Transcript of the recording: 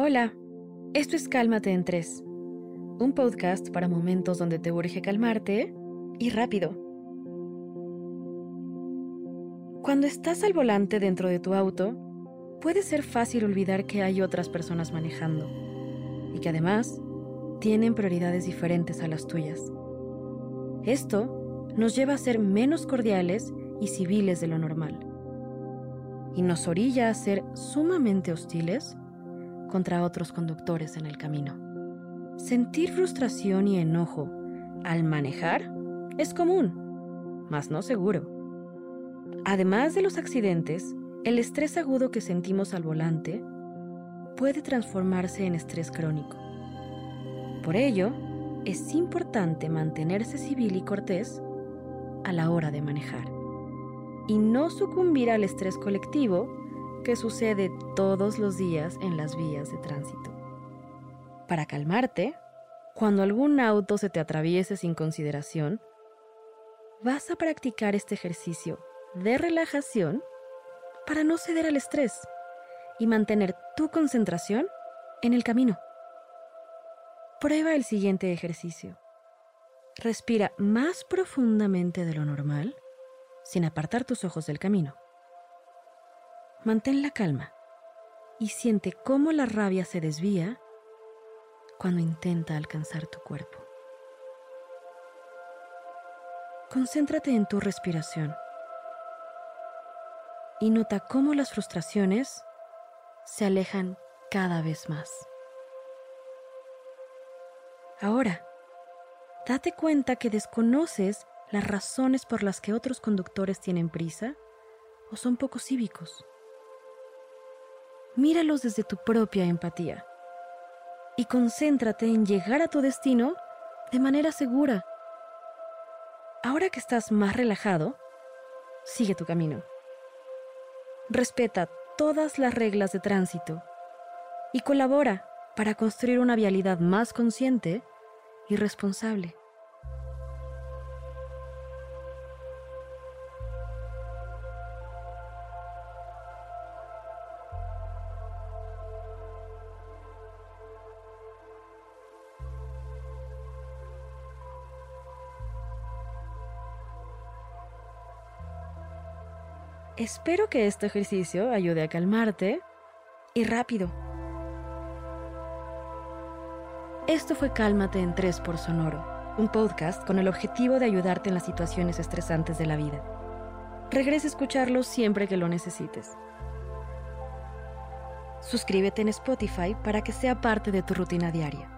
Hola, esto es Cálmate en 3, un podcast para momentos donde te urge calmarte y rápido. Cuando estás al volante dentro de tu auto, puede ser fácil olvidar que hay otras personas manejando y que además tienen prioridades diferentes a las tuyas. Esto nos lleva a ser menos cordiales y civiles de lo normal y nos orilla a ser sumamente hostiles contra otros conductores en el camino. Sentir frustración y enojo al manejar es común, mas no seguro. Además de los accidentes, el estrés agudo que sentimos al volante puede transformarse en estrés crónico. Por ello, es importante mantenerse civil y cortés a la hora de manejar y no sucumbir al estrés colectivo que sucede todos los días en las vías de tránsito. Para calmarte, cuando algún auto se te atraviese sin consideración, vas a practicar este ejercicio de relajación para no ceder al estrés y mantener tu concentración en el camino. Prueba el siguiente ejercicio. Respira más profundamente de lo normal sin apartar tus ojos del camino. Mantén la calma y siente cómo la rabia se desvía cuando intenta alcanzar tu cuerpo. Concéntrate en tu respiración y nota cómo las frustraciones se alejan cada vez más. Ahora, date cuenta que desconoces las razones por las que otros conductores tienen prisa o son poco cívicos. Míralos desde tu propia empatía y concéntrate en llegar a tu destino de manera segura. Ahora que estás más relajado, sigue tu camino. Respeta todas las reglas de tránsito y colabora para construir una vialidad más consciente y responsable. Espero que este ejercicio ayude a calmarte y rápido. Esto fue Cálmate en 3 por Sonoro, un podcast con el objetivo de ayudarte en las situaciones estresantes de la vida. Regresa a escucharlo siempre que lo necesites. Suscríbete en Spotify para que sea parte de tu rutina diaria.